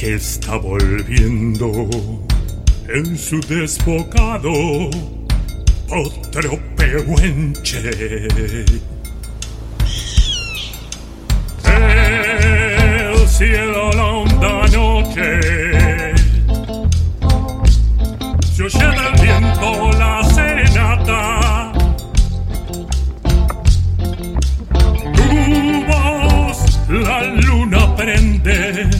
que está volviendo en su desbocado otro pehuenche. El cielo la honda noche se oye del viento la serenata. Tu voz la luna prende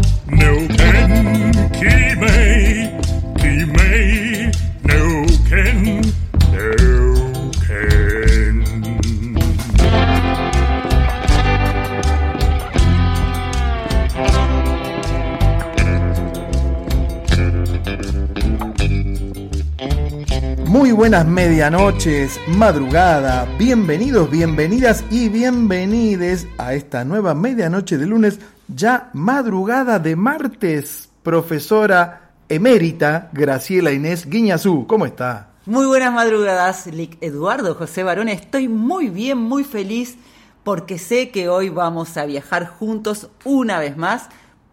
buenas medianoches, madrugada, bienvenidos, bienvenidas y bienvenides a esta nueva medianoche de lunes, ya madrugada de martes. Profesora emérita Graciela Inés Guiñazú, ¿cómo está? Muy buenas madrugadas, Eduardo José Barón. Estoy muy bien, muy feliz porque sé que hoy vamos a viajar juntos una vez más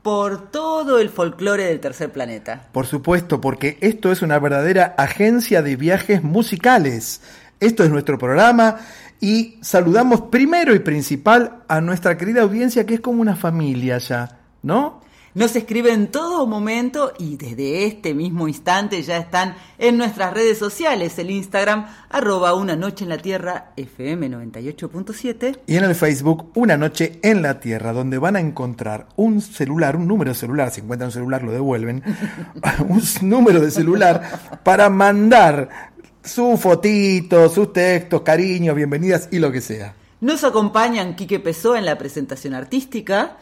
por todo el folclore del tercer planeta. Por supuesto, porque esto es una verdadera agencia de viajes musicales. Esto es nuestro programa y saludamos primero y principal a nuestra querida audiencia que es como una familia ya, ¿no? Nos escriben en todo momento y desde este mismo instante ya están en nuestras redes sociales, el Instagram arroba una noche en la tierra FM 98.7 Y en el Facebook, Una Noche en la Tierra, donde van a encontrar un celular, un número de celular, si encuentran un celular lo devuelven, un número de celular para mandar su fotito, sus textos, cariños, bienvenidas y lo que sea. Nos acompañan Quique Pessoa en la presentación artística,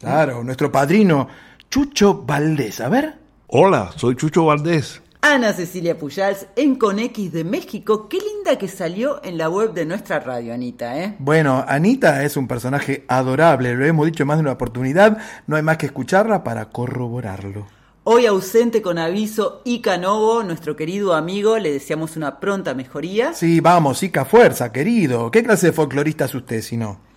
Claro, nuestro padrino Chucho Valdés. A ver. Hola, soy Chucho Valdés. Ana Cecilia Pujals en Conex de México. Qué linda que salió en la web de nuestra radio, Anita, ¿eh? Bueno, Anita es un personaje adorable, lo hemos dicho en más de una oportunidad, no hay más que escucharla para corroborarlo. Hoy ausente con aviso Ica Novo, nuestro querido amigo, le deseamos una pronta mejoría. Sí, vamos, Ica Fuerza, querido. ¿Qué clase de folclorista es usted si no?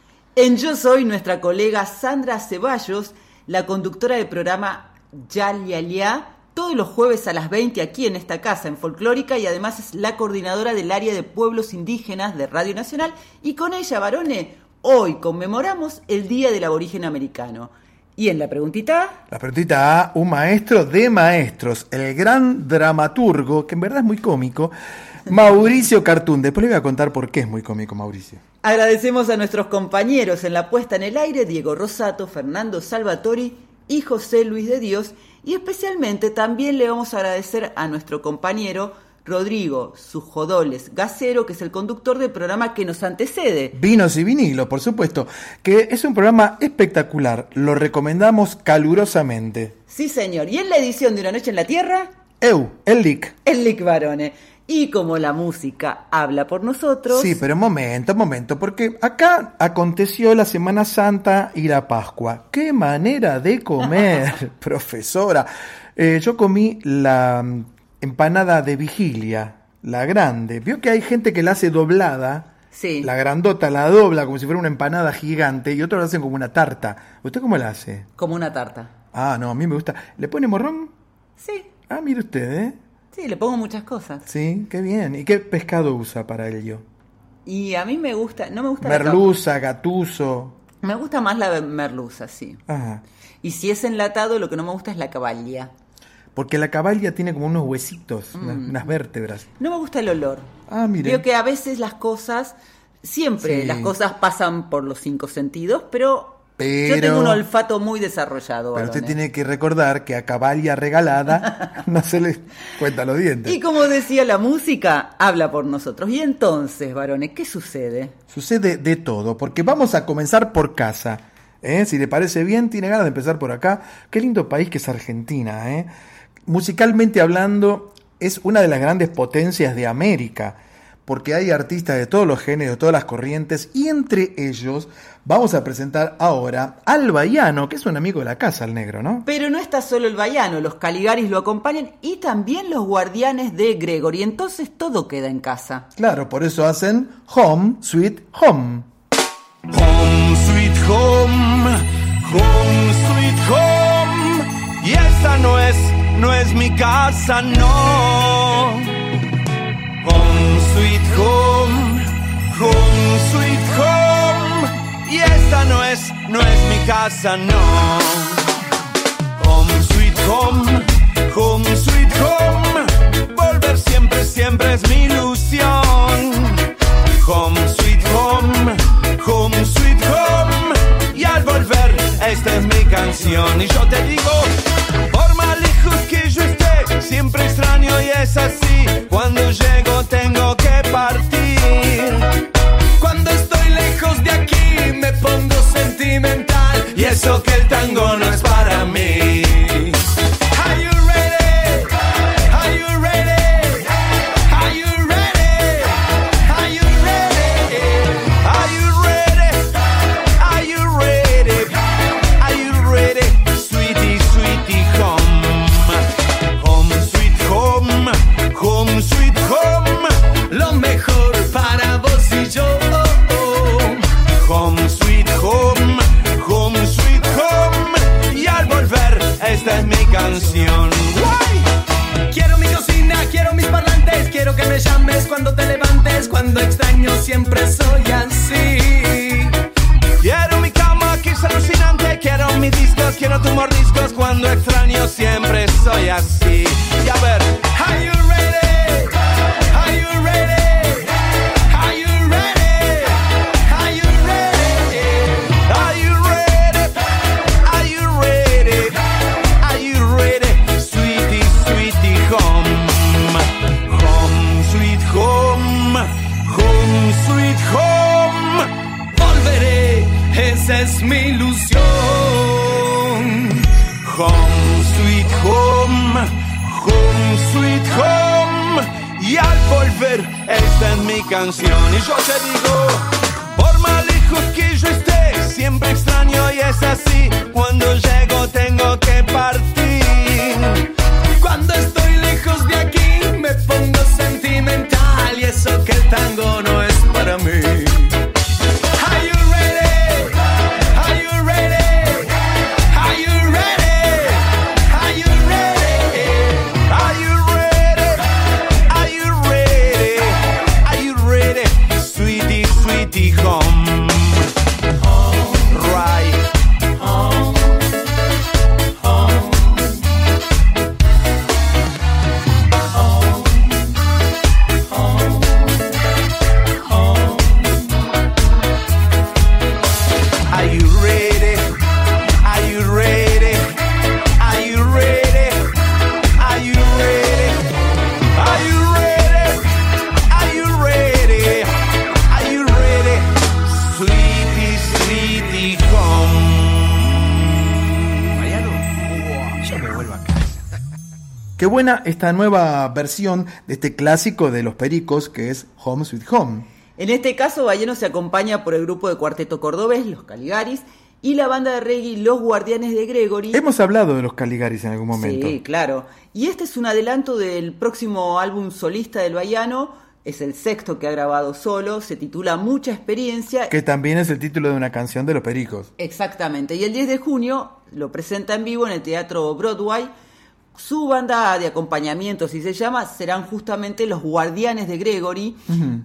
En Yo Soy, nuestra colega Sandra Ceballos, la conductora del programa Yal Ya Ya, todos los jueves a las 20 aquí en esta casa, en Folclórica, y además es la coordinadora del área de pueblos indígenas de Radio Nacional. Y con ella, Barone, hoy conmemoramos el Día del Aborigen Americano. Y en la preguntita, La preguntita A, un maestro de maestros, el gran dramaturgo, que en verdad es muy cómico, Mauricio Cartún. Después le voy a contar por qué es muy cómico Mauricio. agradecemos a nuestros compañeros en la puesta en el aire, Diego Rosato, Fernando Salvatori y José Luis de Dios. Y especialmente también le vamos a agradecer a nuestro compañero Rodrigo Sujodoles Gacero, que es el conductor del programa que nos antecede. Vinos y vinilos, por supuesto, que es un programa espectacular, lo recomendamos calurosamente. Sí, señor. Y en la edición de Una Noche en la Tierra, Eu, el Lic. el Lic Barone. Y como la música habla por nosotros. Sí, pero momento, momento, porque acá aconteció la Semana Santa y la Pascua. ¡Qué manera de comer, profesora! Eh, yo comí la mm, empanada de vigilia, la grande. Vio que hay gente que la hace doblada. Sí. La grandota la dobla como si fuera una empanada gigante y otros la hacen como una tarta. ¿Usted cómo la hace? Como una tarta. Ah, no, a mí me gusta. ¿Le pone morrón? Sí, Ah, mire usted, ¿eh? Sí, le pongo muchas cosas. Sí, qué bien. ¿Y qué pescado usa para ello? Y a mí me gusta, no me gusta Merluza, gatuso. Me gusta más la merluza, sí. Ajá. Y si es enlatado, lo que no me gusta es la caballa. Porque la caballa tiene como unos huesitos, Mm. unas, unas vértebras. No me gusta el olor. Ah, mire. Veo que a veces las cosas, siempre Sí. las cosas pasan por los cinco sentidos, pero, Pero- yo tengo un olfato muy desarrollado. Pero usted tiene que recordar que a caballa regalada no se le cuenta los dientes. Y como decía la música, habla por nosotros. Y entonces, varones, ¿qué sucede? Sucede de todo, porque vamos a comenzar por casa. ¿eh? Si le parece bien, tiene ganas de empezar por acá. Qué lindo país que es Argentina. ¿eh? Musicalmente hablando, es una de las grandes potencias de América, porque hay artistas de todos los géneros, de todas las corrientes, y entre ellos vamos a presentar ahora al Baiano, que es un amigo de la casa, el negro, ¿no? Pero no está solo el Baiano, los Caligaris lo acompañan y también los guardianes de Gregory. Entonces todo queda en casa. Claro, por eso hacen Home, Sweet Home. Home sweet home, home sweet home. Y esta no es, no es mi casa, no. Sweet home, home sweet home. Y esta no es, no es mi casa, no. Home sweet home, home sweet home. Volver siempre, siempre es mi ilusión. Home sweet home, home sweet home. Y al volver, esta es mi canción. Y yo te digo, lejos que yo esté, siempre extraño y es así. Cuando llego tengo que partir. Cuando estoy lejos de aquí me pongo sentimental. Y eso que el tango no es para mí. Esta nueva versión de este clásico de los pericos que es Home Sweet Home. En este caso, Balleno se acompaña por el grupo de cuarteto cordobés, los Caligaris, y la banda de reggae Los Guardianes de Gregory. Hemos hablado de los Caligaris en algún momento. Sí, claro. Y este es un adelanto del próximo álbum solista del Baiano. Es el sexto que ha grabado solo, se titula Mucha Experiencia. Que también es el título de una canción de los Pericos. Exactamente. Y el 10 de junio lo presenta en vivo en el Teatro Broadway su banda de acompañamiento, si se llama, serán justamente los Guardianes de Gregory,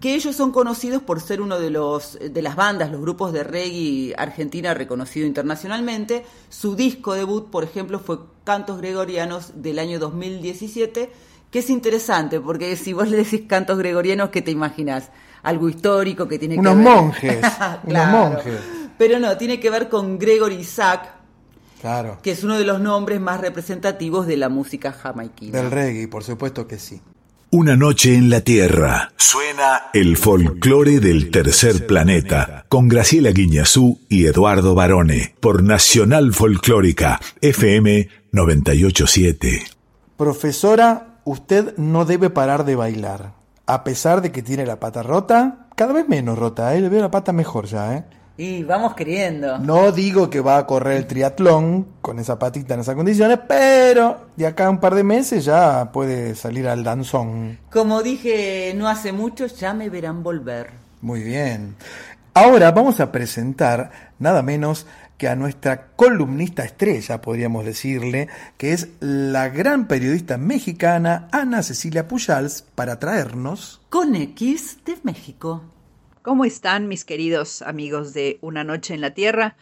que ellos son conocidos por ser uno de los de las bandas, los grupos de reggae argentina reconocido internacionalmente. Su disco debut, por ejemplo, fue Cantos Gregorianos del año 2017, que es interesante porque si vos le decís cantos gregorianos, ¿qué te imaginas? Algo histórico que tiene unos que ver monjes, unos monjes. Pero no, tiene que ver con Gregory Isaac, Claro. que es uno de los nombres más representativos de la música jamaiquina. Del reggae, por supuesto que sí. Una noche en la Tierra. Suena el folclore del tercer planeta con Graciela Guiñazú y Eduardo Barone por Nacional Folclórica FM 987. Profesora, usted no debe parar de bailar. A pesar de que tiene la pata rota, cada vez menos rota, ¿eh? Le veo la pata mejor ya, ¿eh? Y vamos queriendo. No digo que va a correr el triatlón con esa patita en esas condiciones, pero de acá a un par de meses ya puede salir al danzón. Como dije no hace mucho, ya me verán volver. Muy bien. Ahora vamos a presentar nada menos que a nuestra columnista estrella, podríamos decirle, que es la gran periodista mexicana Ana Cecilia Pujals, para traernos... Con X de México. ¿Cómo están mis queridos amigos de Una Noche en la Tierra?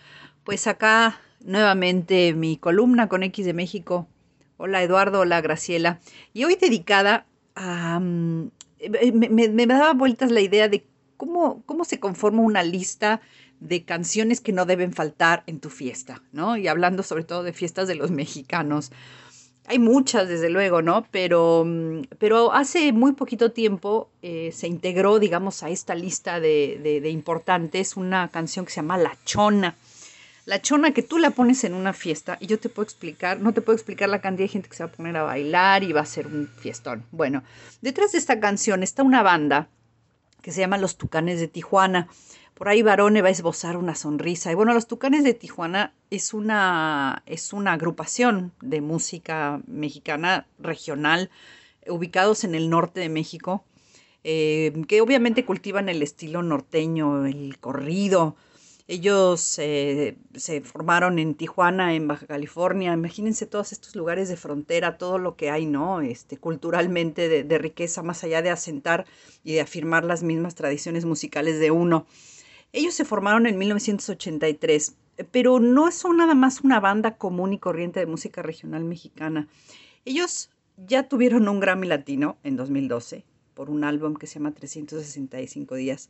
Pues acá nuevamente mi columna con X de México. Hola Eduardo, hola Graciela. Y hoy dedicada a... um, me, me- me daba vueltas la idea de cómo, cómo se conforma una lista de canciones que no deben faltar en tu fiesta, ¿no? Y hablando sobre todo de fiestas de los mexicanos. Hay muchas, desde luego, ¿no? Pero, mm, pero hace muy poquito tiempo eh, se integró, digamos, a esta lista de, de- de importantes una canción que se llama La Chona. La chona que tú la pones en una fiesta y yo te puedo explicar, no te puedo explicar la cantidad de gente que se va a poner a bailar y va a ser un fiestón. Bueno, detrás de esta canción está una banda que se llama Los Tucanes de Tijuana. Por ahí Barone va a esbozar una sonrisa. Y bueno, Los Tucanes de Tijuana es una, es una agrupación de música mexicana regional ubicados en el norte de México, eh, que obviamente cultivan el estilo norteño, el corrido. Ellos eh, se formaron en Tijuana, en Baja California. Imagínense todos estos lugares de frontera, todo lo que hay, ¿no? Este, culturalmente de, de riqueza, más allá de asentar y de afirmar las mismas tradiciones musicales de uno. Ellos se formaron en 1983, pero no son nada más una banda común y corriente de música regional mexicana. Ellos ya tuvieron un Grammy Latino en 2012 por un álbum que se llama 365 días.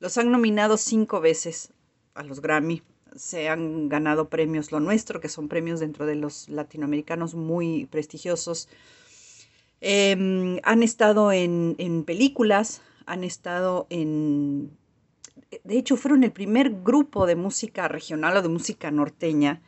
Los han nominado cinco veces a los Grammy. Se han ganado premios Lo Nuestro, que son premios dentro de los latinoamericanos muy prestigiosos. Eh, han estado en, en películas, han estado en... De hecho, fueron el primer grupo de música regional o de música norteña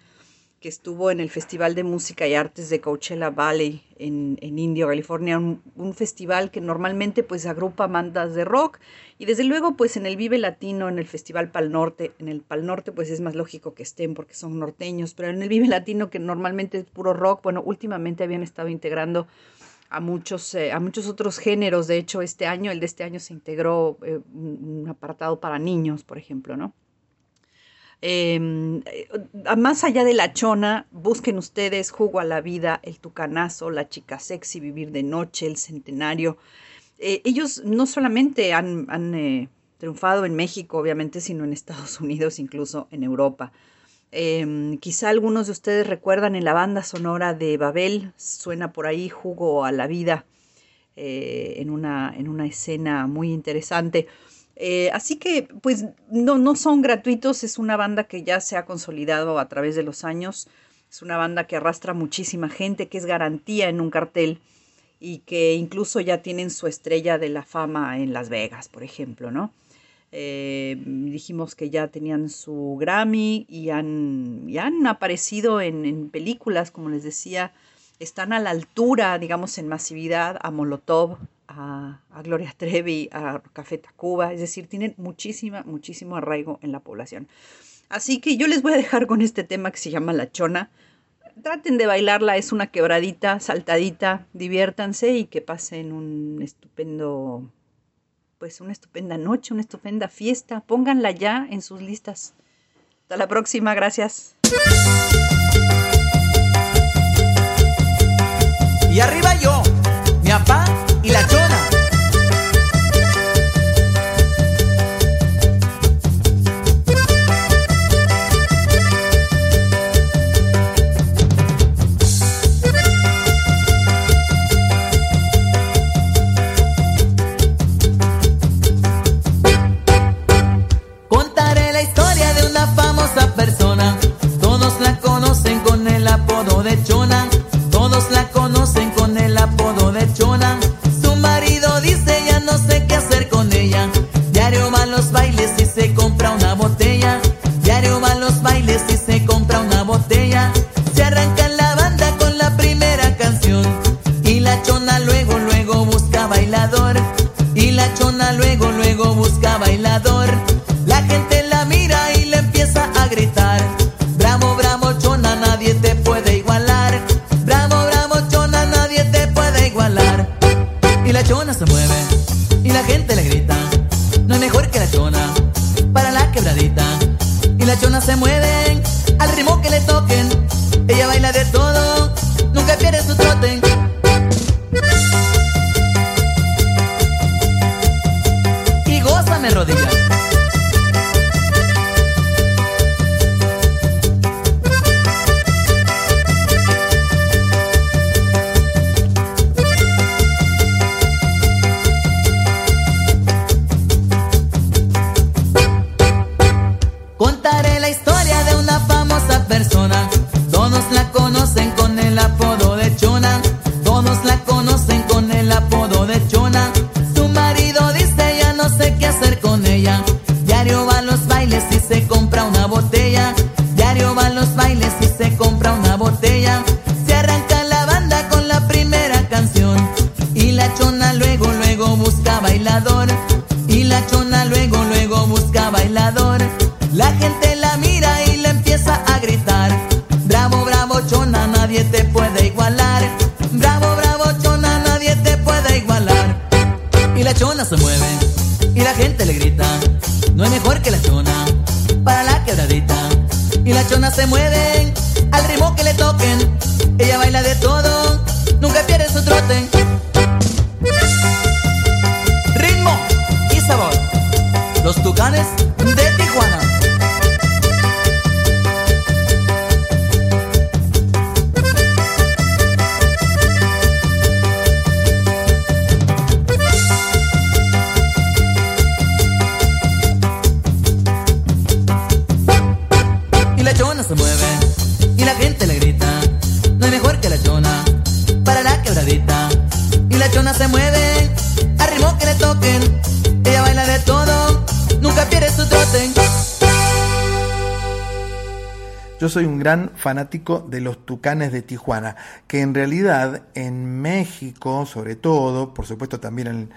que estuvo en el Festival de Música y Artes de Coachella Valley en, en Indio, California, un, un, festival que normalmente pues agrupa bandas de rock. Y desde luego pues en el Vive Latino, en el Festival Pal Norte, en el Pal Norte pues es más lógico que estén porque son norteños, pero en el Vive Latino que normalmente es puro rock, bueno, últimamente habían estado integrando a muchos, eh, a muchos otros géneros, de hecho este año, el de este año se integró eh, un, apartado para niños, por ejemplo, ¿no? Eh, más allá de la chona, busquen ustedes Jugo a la Vida, El Tucanazo, La Chica Sexy, Vivir de Noche, El Centenario. Ellos no solamente han, han triunfado en México, obviamente, sino en Estados Unidos, incluso en Europa. Eh, quizá algunos de ustedes recuerdan en la banda sonora de Babel, suena por ahí Jugo a la Vida, eh, en, una, en una escena muy interesante. Eh, así que, pues, no, no son gratuitos, es una banda que ya se ha consolidado a través de los años, es una banda que arrastra muchísima gente, que es garantía en un cartel y que incluso ya tienen su estrella de la fama en Las Vegas, por ejemplo, ¿no? Eh, dijimos que ya tenían su Grammy y han, y han aparecido en, en, películas, como les decía, están a la altura, digamos, en masividad a Molotov, a, Gloria Trevi, a Café Tacuba, es decir, tienen muchísima, muchísimo arraigo en la población. Así que yo les voy a dejar con este tema que se llama La Chona. Traten de bailarla, es una quebradita, saltadita, diviértanse y que pasen un estupendo, pues una estupenda noche, una estupenda fiesta. Pónganla ya en sus listas. Hasta la próxima, gracias. Y arriba yo, mi papá Y la chona luego luego, luego busca bailador. Y la chona luego, luego busca bailador. La gente la mira y le empieza a gritar. Bravo, bravo, chona, nadie te puede igualar. Bravo, bravo, chona, nadie te puede igualar. Y la chona se mueve y la gente le grita. No hay mejor que la chona para la quebradita. Y la chona se mueve al ritmo que le toquen. Ella baila de todo, gran fanático de los tucanes de Tijuana, que en realidad en México, sobre todo, por supuesto también en,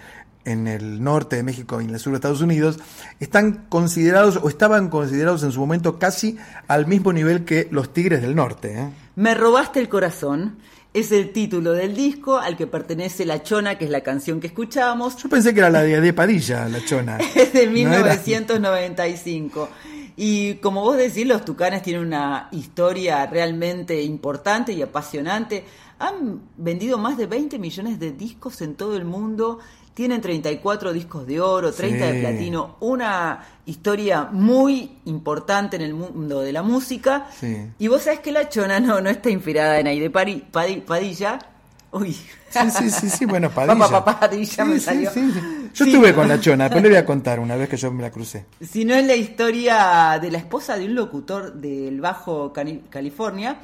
en el norte de México y en el sur de Estados Unidos, están considerados o estaban considerados en su momento casi al mismo nivel que los Tigres del Norte. ¿eh? Me robaste el corazón. Es el título del disco al que pertenece La Chona, que es la canción que escuchábamos. Yo pensé que era la de de Padilla, la chona. Es de No era- 1995. Y como vos decís, los Tucanes tienen una historia realmente importante y apasionante. Han vendido más de 20 millones de discos en todo el mundo. Tienen 34 discos de oro, 30 de platino. Una historia muy importante en el mundo de la música. Sí. Y vos sabés que la chona no, no está inspirada en Padi- Padilla. Uy. Sí, sí, sí, sí, bueno, Padilla. Papá, papá, Padilla Sí, me sí, salió. sí, sí. Yo estuve con la chona, pero le voy a contar una vez que yo me la crucé. sino es la historia de la esposa de un locutor del Bajo California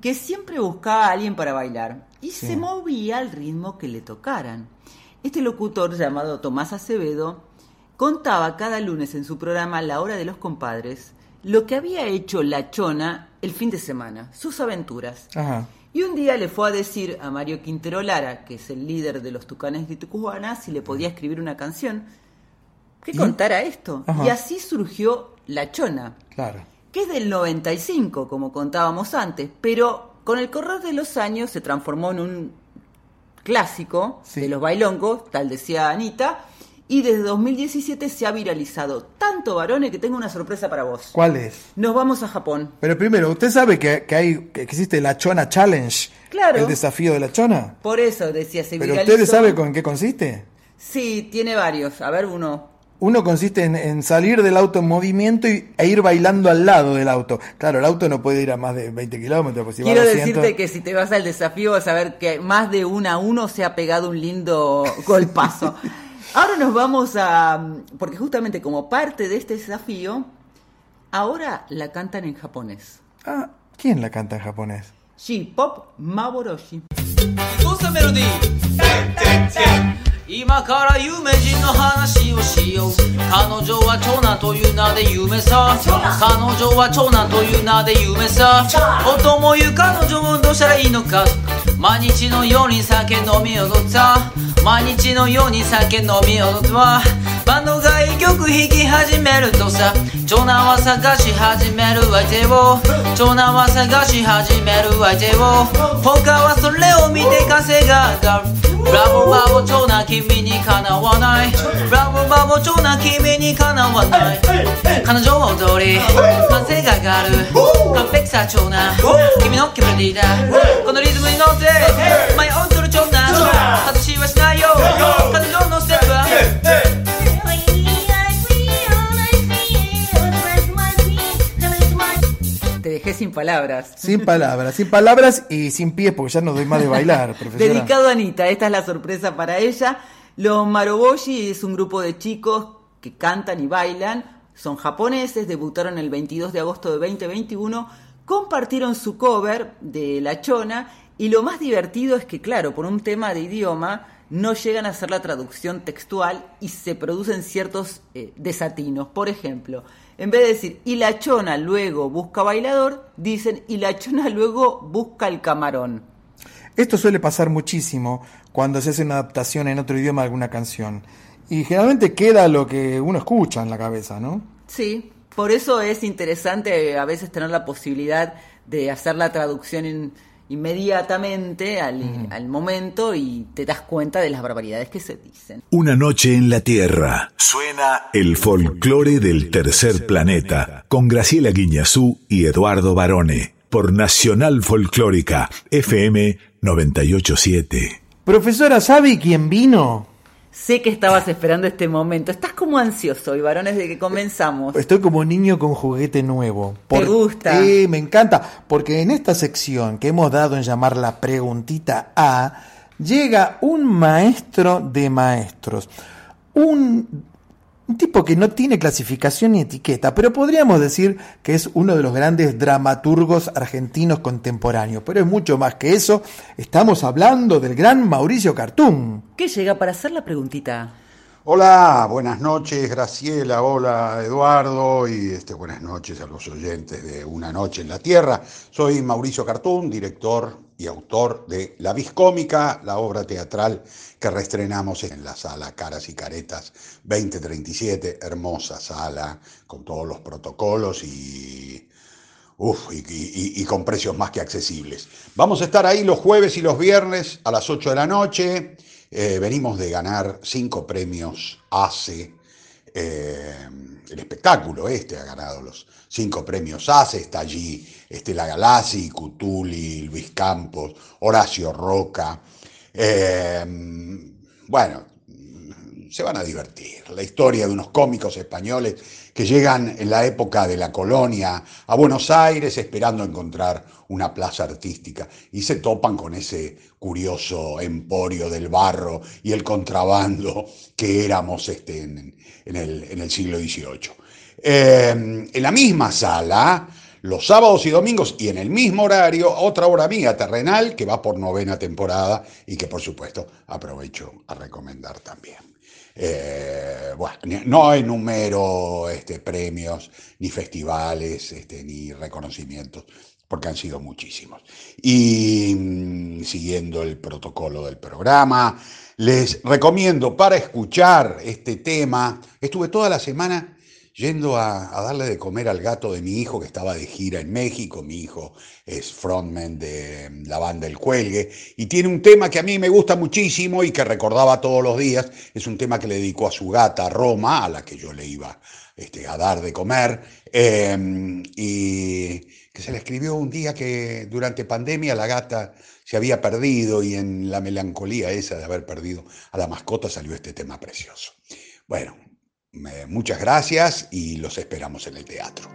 que siempre buscaba a alguien para bailar y se movía al ritmo que le tocaran. Este locutor llamado Tomás Acevedo contaba cada lunes en su programa La Hora de los Compadres lo que había hecho la chona el fin de semana, sus aventuras. Ajá. Y un día le fue a decir a Mario Quintero Lara, que es el líder de los Tucanes de Tucumana, si le podía escribir una canción que contara esto. Ajá. Y así surgió La Chona, Claro. que es del 95, como contábamos antes, pero con el correr de los años se transformó en un clásico Sí. de los bailongos, tal decía Anita, y desde 2017 se ha viralizado tanto varones que tengo una sorpresa para vos. ¿Cuál es? Nos vamos a Japón. Pero primero, ¿usted sabe que, que hay, que existe la Chona Challenge? Claro. El desafío de la Chona. Por eso decía, se Pero viralizó. ustedes saben con qué consiste. Sí, tiene varios. A ver, uno. Uno consiste en, en salir del auto en movimiento y, e ir bailando al lado del auto. Claro, el auto no puede ir a más de 20 kilómetros. Pues si Quiero 200 decirte que si te vas al desafío vas a ver que más de uno a uno se ha pegado un lindo golpazo. Ahora nos vamos a... Porque justamente como parte de este desafío, ahora la cantan en japonés. Ah, ¿quién la canta en japonés? J-Pop Maboroshi. 今から有名人の話をしよう。彼女は長男という名で有名さ彼女は長男という名で有名さ夫も言う彼女もどうしたらいいのか。毎日のように酒飲み踊った。毎日のように酒飲み踊った。バンドが一曲弾き始めるとさ。長男は探し始める相手を。長男は探し始める相手を。他はそれを見て稼ががるブラボーバボ長男君にかなわない。ブラボーバボ長男君にかなわない。彼女は踊り歓声が上がる。完璧さ長男。君の気分リーダーこのリズムに乗って前を踊る長男。外しはしないよ。彼女のステップは dejé sin palabras. Sin palabras, sin palabras y sin pies porque ya no doy más de bailar, profesora. Dedicado a Anita, esta es la sorpresa para ella. Los Maroboshi es un grupo de chicos que cantan y bailan, son japoneses, debutaron el 22 de agosto de 2021, compartieron su cover de La Chona y lo más divertido es que, claro, por un tema de idioma, no llegan a hacer la traducción textual y se producen ciertos eh, desatinos. Por ejemplo, en vez de decir y la chona luego busca bailador, dicen y la chona luego busca el camarón. Esto suele pasar muchísimo cuando se hace una adaptación en otro idioma de alguna canción. Y generalmente queda lo que uno escucha en la cabeza, ¿no? Sí, por eso es interesante a veces tener la posibilidad de hacer la traducción in- inmediatamente al, al momento y te das cuenta de las barbaridades que se dicen. Una noche en la Tierra. Suena el folclore del tercer planeta con Graciela Guiñazú y Eduardo Barone por Nacional Folclórica FM 987. Profesora, ¿sabe quién vino? Sé que estabas esperando este momento. Estás como ansioso, y varones, de que comenzamos. Estoy como niño con juguete nuevo. ¿Te gusta? Sí, me encanta. Porque en esta sección que hemos dado en llamar la preguntita A, llega un maestro de maestros. Un, un tipo que no tiene clasificación ni etiqueta, pero podríamos decir que es uno de los grandes dramaturgos argentinos contemporáneos. Pero es mucho más que eso. Estamos hablando del gran Mauricio Cartún. ¿Qué llega para hacer la preguntita? Hola, buenas noches Graciela, hola Eduardo y este, buenas noches a los oyentes de Una Noche en la Tierra. Soy Mauricio Cartún, director y autor de La Viscómica, la obra teatral que reestrenamos en la sala Caras y Caretas 2037, hermosa sala con todos los protocolos y, y con precios más que accesibles. Vamos a estar ahí los jueves y los viernes a las 8 de la noche. Eh, venimos de ganar cinco premios ACE. Eh, el espectáculo este ha ganado los cinco premios ACE. Está allí Estela Galassi, Cutuli, Luis Campos, Horacio Roca. Eh, bueno, se van a divertir. La historia de unos cómicos españoles que llegan en la época de la colonia a Buenos Aires esperando encontrar una plaza artística y se topan con ese curioso emporio del barro y el contrabando que éramos este, en, el, en el siglo XVIII. Eh, en la misma sala, los sábados y domingos y en el mismo horario, otra obra mía terrenal que va por novena temporada y que por supuesto aprovecho a recomendar también. Eh, bueno, no enumero este, premios, ni festivales, este, ni reconocimientos, porque han sido muchísimos. Y mm, siguiendo el protocolo del programa, les recomiendo para escuchar este tema, estuve toda la semana yendo a, darle de comer al gato de mi hijo que estaba de gira en México. Mi hijo es frontman de mm, la banda El Cuelgue y tiene un tema que a mí me gusta muchísimo y que recordaba todos los días. Es un tema que le dedicó a su gata Roma, a la que yo le iba este, a dar de comer, eh, y que se le escribió un día que durante pandemia la gata se había perdido y en la melancolía esa de haber perdido a la mascota salió este tema precioso. Bueno, muchas gracias y los esperamos en el teatro.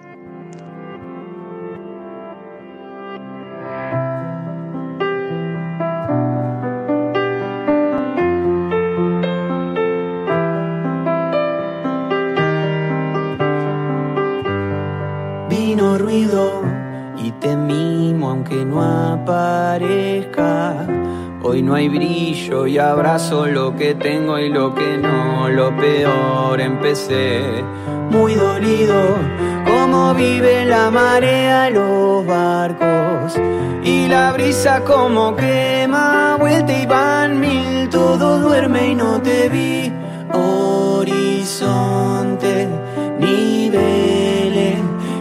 Vino ruido y te mimo aunque no aparezca. Hoy no hay brillo y abrazo lo que tengo y lo que no. Lo peor empecé muy dolido. Como vive la marea, los barcos y la brisa como quema. Vuelta y van mil, todo duerme y no te vi. Horizonte, niveles.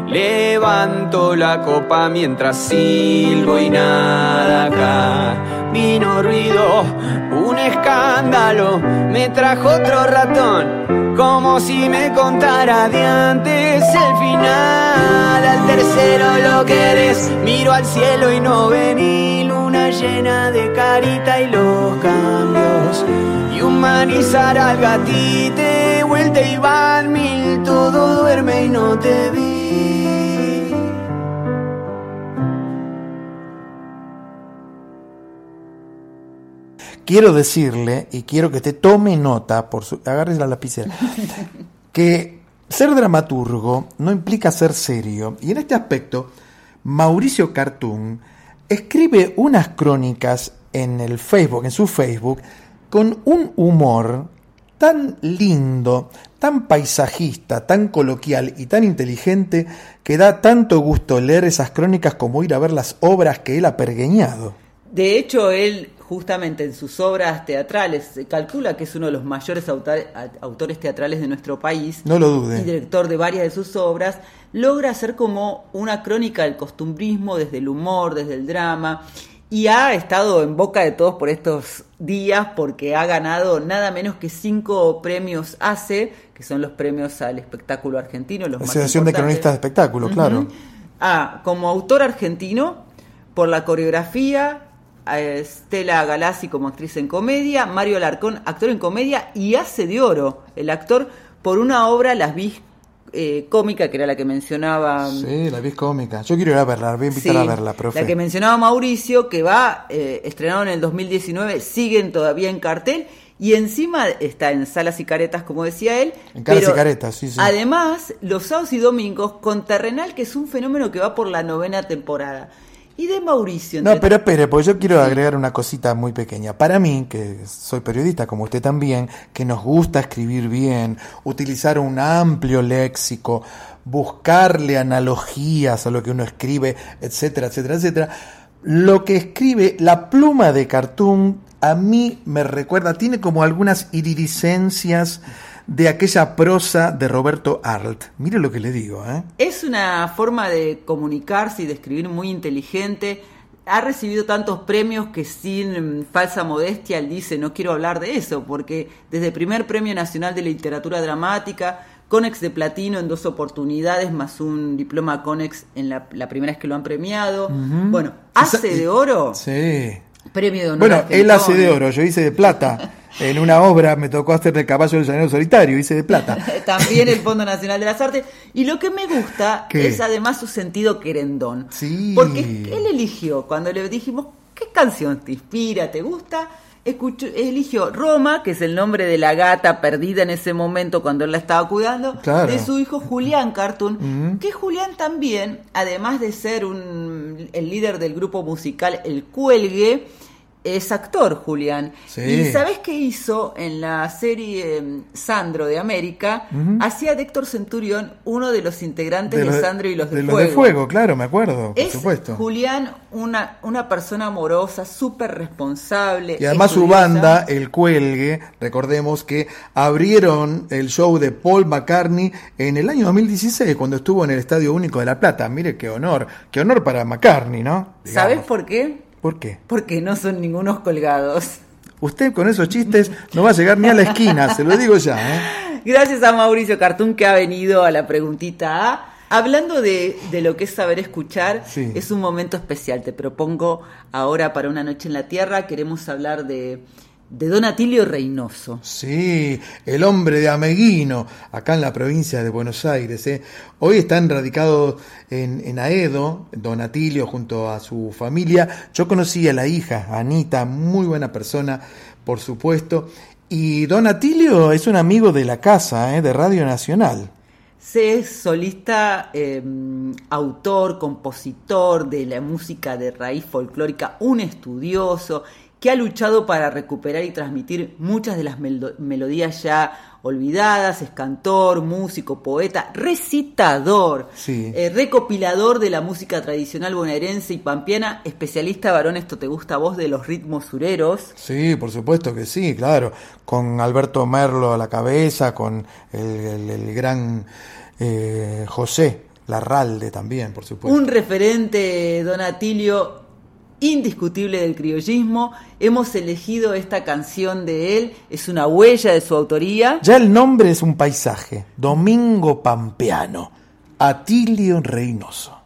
Levanto la copa mientras silbo y nada acá vino ruido, un escándalo, me trajo otro ratón, como si me contara de antes el final. Al tercero lo querés, miro al cielo y no vení, luna llena de carita y los cambios. Y humanizar al gatite, vuelta y van mil, todo duerme y no te vi. Quiero decirle, y quiero que te tome nota, por su, agarres la lapicera, que ser dramaturgo no implica ser serio. Y en este aspecto, Mauricio Cartoon escribe unas crónicas en el Facebook, en su Facebook, con un humor tan lindo, tan paisajista, tan coloquial y tan inteligente que da tanto gusto leer esas crónicas como ir a ver las obras que él ha pergueñado. De hecho, él justamente en sus obras teatrales, se calcula que es uno de los mayores autores teatrales de nuestro país. No lo dude. Y director de varias de sus obras, logra hacer como una crónica del costumbrismo desde el humor, desde el drama. Y ha estado en boca de todos por estos días porque ha ganado nada menos que cinco premios ACE, que son los premios al espectáculo argentino. Los Asociación de Cronistas de Espectáculo, claro. Ah, como autor argentino, por la coreografía, Estela Galassi como actriz en comedia, Mario Alarcón, actor en comedia, y hace de oro el actor por una obra, Las Bis eh, cómica, que era la que mencionaba. Sí, la bis cómica. Yo quiero ir a verla, voy a invitar a verla, profe. La que mencionaba Mauricio, que va eh, estrenado en el 2019, siguen todavía en cartel. Y encima está en salas y caretas, como decía él. En salas y caretas, sí, sí. Además, los sábados y domingos con Terrenal, que es un fenómeno que va por la novena temporada y de Mauricio. No, pero espere, porque yo quiero agregar una cosita muy pequeña. Para mí, que soy periodista como usted también, que nos gusta escribir bien, utilizar un amplio léxico, buscarle analogías a lo que uno escribe, etcétera, etcétera, etcétera. Lo que escribe la pluma de Cartoon a mí me recuerda, tiene como algunas iridiscencias de aquella prosa de Roberto Arlt. Mire lo que le digo. ¿eh? Es una forma de comunicarse y de escribir muy inteligente. Ha recibido tantos premios que sin falsa modestia él dice, no quiero hablar de eso, porque desde el primer Premio Nacional de Literatura Dramática, Conex de Platino en dos oportunidades, más un diploma Conex en la, primera vez que lo han premiado. Bueno, hace de oro. Sí. Premio de honor. Bueno, él hace de oro, yo hice de plata. En una obra me tocó hacer de caballo del llanero solitario, hice de plata. También el Fondo Nacional de las Artes. Y lo que me gusta es además su sentido querendón. Sí. Porque él eligió, cuando le dijimos, ¿qué canción te inspira, te gusta? Escuchó, eligió Roma, que es el nombre de la gata perdida en ese momento cuando él la estaba cuidando, de su hijo Julián Cartoon, que Julián también, además de ser un, el líder del grupo musical El Cuelgue, es actor, Julián. Sí. ¿Y sabes qué hizo en la serie eh, Sandro de América? Hacía de Héctor Centurión uno de los integrantes de, los de- Sandro y los de, de los Fuego. de fuego, claro, me acuerdo, por Es supuesto. Julián una, una persona amorosa, súper responsable. Y además su banda, El Cuelgue, recordemos que abrieron el show de Paul McCartney en el año 2016, cuando estuvo en el Estadio Único de La Plata. Mire qué honor, qué honor para McCartney, ¿no? ¿Sabes por qué? ¿Por qué? Porque no son ningunos colgados. Usted con esos chistes no va a llegar ni a la esquina, se lo digo ya, ¿eh? Gracias a Mauricio Cartún que ha venido a la preguntita A. Hablando de, de lo que es saber escuchar, Sí. es un momento especial. Te propongo ahora para una noche en la tierra, queremos hablar de, de Don Atilio Reynoso. Sí, el hombre de Ameguino, acá en la provincia de Buenos Aires. ¿eh? Hoy están radicados en, en Aedo, Don Atilio junto a su familia. Yo conocí a la hija, Anita, muy buena persona, por supuesto. Y Don Atilio es un amigo de la casa, ¿eh? de Radio Nacional. Se es solista, eh, autor, compositor de la música de raíz folclórica, un estudioso que ha luchado para recuperar y transmitir muchas de las melo- melodías ya olvidadas, es cantor, músico, poeta, recitador, Sí. eh, recopilador de la música tradicional bonaerense y pampeana, especialista varón, esto te gusta a vos, de los ritmos sureros. Sí, por supuesto que sí, claro. Con Alberto Merlo a la cabeza, con el, el- el gran eh, José Larralde también, por supuesto. Un referente, Don Atilio, indiscutible del criollismo. Hemos elegido esta canción de él, es una huella de su autoría. Ya el nombre es un paisaje. Domingo Pampeano. Atilio Reynoso.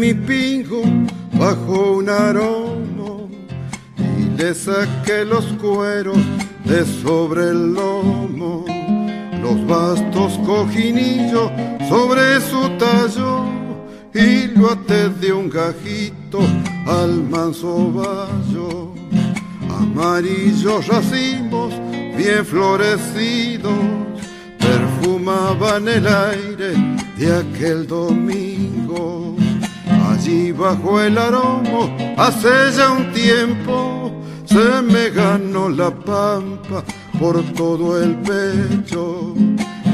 Mi pingo bajo un aromo y le saqué los cueros de sobre el lomo, los bastos cojinillos sobre su tallo y lo até de un gajito al manso vallo. Amarillos racimos bien florecidos perfumaban el aire de aquel domingo. Allí bajo el aromo, hace ya un tiempo, se me ganó la pampa por todo el pecho.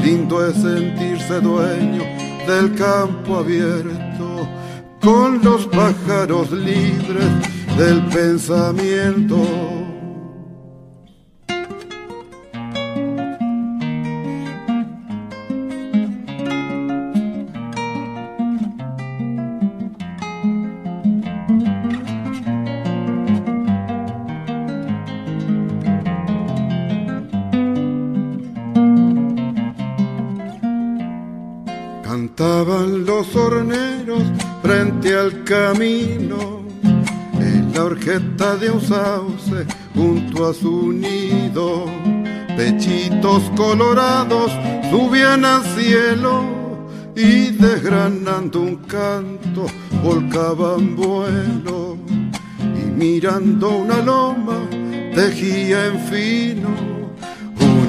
Lindo es sentirse dueño del campo abierto, con los pájaros libres del pensamiento. De un sauce junto a su nido. Pechitos colorados subían al cielo y desgranando un canto volcaban vuelo. Y mirando una loma tejía en fino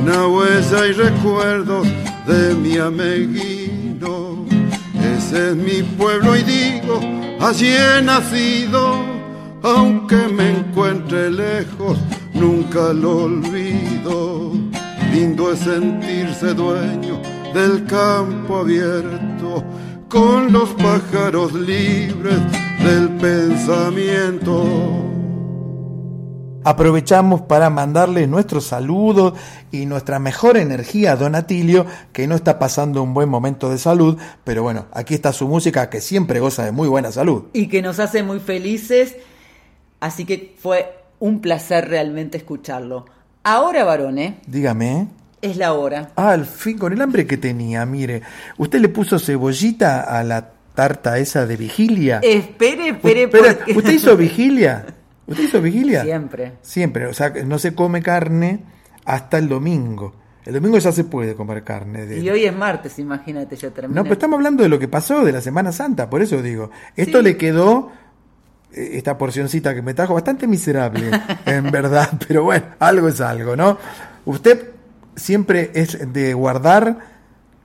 una huella y recuerdos de mi ameguino. Ese es mi pueblo y digo, allí he nacido, aunque me encuentre lejos, nunca lo olvido. Lindo es sentirse dueño del campo abierto, con los pájaros libres del pensamiento. Aprovechamos para mandarle nuestro saludo y nuestra mejor energía a Don Atilio, que no está pasando un buen momento de salud, pero bueno, aquí está su música que siempre goza de muy buena salud. y que nos hace muy felices. Así que fue un placer realmente escucharlo. Ahora, varones, Dígame. es la hora. Ah, al fin, con el hambre que tenía, mire. ¿Usted le puso cebollita a la tarta esa de vigilia? Espere, espere, Espera, porque- ¿Usted hizo vigilia? ¿Usted hizo vigilia? Siempre. Siempre, o sea, no se come carne hasta el domingo. El domingo ya se puede comer carne. De... Y hoy es martes, imagínate, ya terminé. No, pero estamos hablando de lo que pasó de la Semana Santa, por eso digo. Esto Sí. le quedó, esta porcioncita que me trajo, bastante miserable, en verdad, pero bueno, algo es algo, ¿no? Usted siempre es de guardar,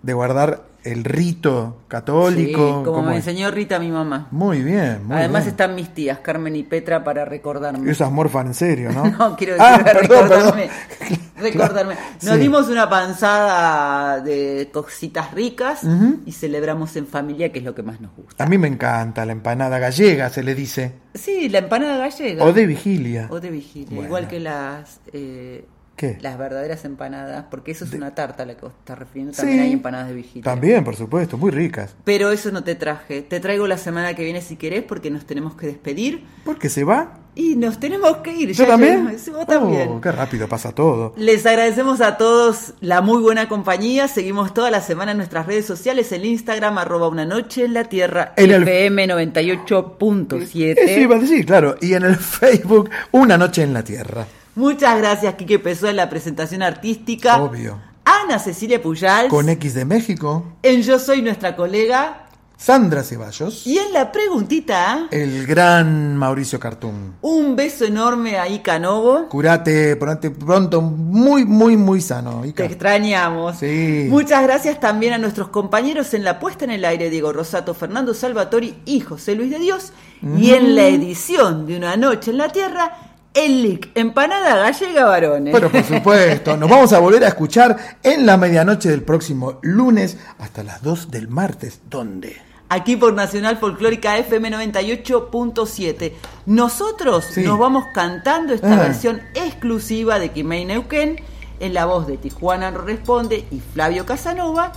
de guardar el rito Sí, católico. como ¿cómo me enseñó Rita, mi mamá. Muy bien, muy Además bien. están mis tías, Carmen y Petra, para recordarme. Esas morfan en serio, ¿no? No, quiero decir, Ah, perdón, recordarme. recordarme. Nos Sí. dimos una panzada de cositas ricas y celebramos en familia, que es lo que más nos gusta. A mí me encanta la empanada gallega, se le dice. Sí, la empanada gallega. O de vigilia. O de vigilia, Bueno. igual que las eh, ¿Qué? las verdaderas empanadas, porque eso es una tarta a la que vos estás refiriendo. Sí. También hay empanadas de vigilia. También, por supuesto, muy ricas. Pero eso no te traje. Te traigo la semana que viene si querés, porque nos tenemos que despedir. ¿Por qué se va? Y nos tenemos que ir. ¿Yo ya también? llegamos. Sí, también. Oh, qué rápido pasa todo. Les agradecemos a todos la muy buena compañía. Seguimos toda la semana en nuestras redes sociales, el Instagram, arroba una noche en la tierra, En el- FM 98.7. Iba a decir, claro. Y en el Facebook, Una Noche en la Tierra. Muchas gracias, Quique Pesó, en la presentación artística. Obvio. Ana Cecilia Pujals. Con X de México, En Yo Soy Nuestra Colega. Sandra Ceballos. Y en la preguntita, El gran Mauricio Cartún. un beso enorme a Ica Novo. Curate, ponete pronto, muy, muy, muy sano. Ica. Te extrañamos. Sí. Muchas gracias también a nuestros compañeros en la puesta en el aire, Diego Rosato, Fernando Salvatori y José Luis de Dios. Y en la edición de Una Noche en la Tierra, el LIC Empanada Gallega Varones. Pero por supuesto, nos vamos a volver a escuchar en la medianoche del próximo lunes hasta las 2 del martes. ¿Dónde? Aquí por Nacional Folclórica FM 98.7. Nosotros Sí. nos vamos cantando esta Ah. versión exclusiva de Kimei Neuquén en la voz de Tijuana Responde y Flavio Casanova,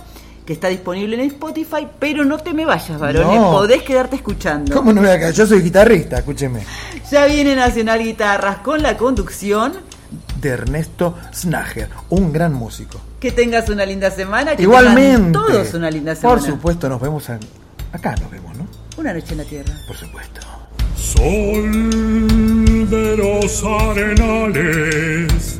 que está disponible en Spotify, pero no te me vayas, varones, No. podés quedarte escuchando. ¿Cómo no me voy a quedar? Yo soy guitarrista, escúcheme. Ya viene Nacional Guitarras con la conducción. De Ernesto Snager, un gran músico. Que tengas una linda semana. Que Igualmente. tengan todos una linda semana. Por supuesto, nos vemos en- acá, nos vemos, ¿no? Una noche en la tierra. Por supuesto. Sol de los arenales,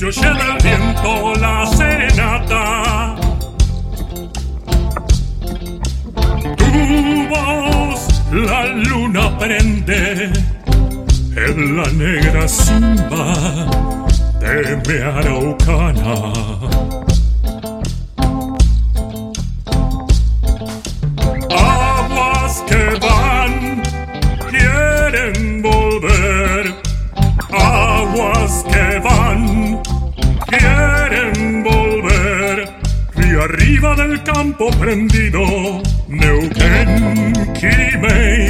se oye del viento la serenata. Tu voz la luna prende en la negra simba de mi araucana del campo prendido, Neuquén, Kimei,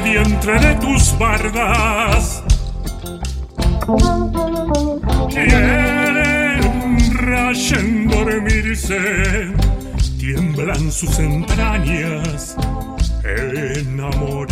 Agreste vientre de tus bardas. Quieren rayen dormirse, tiemblan sus entrañas enamoradas.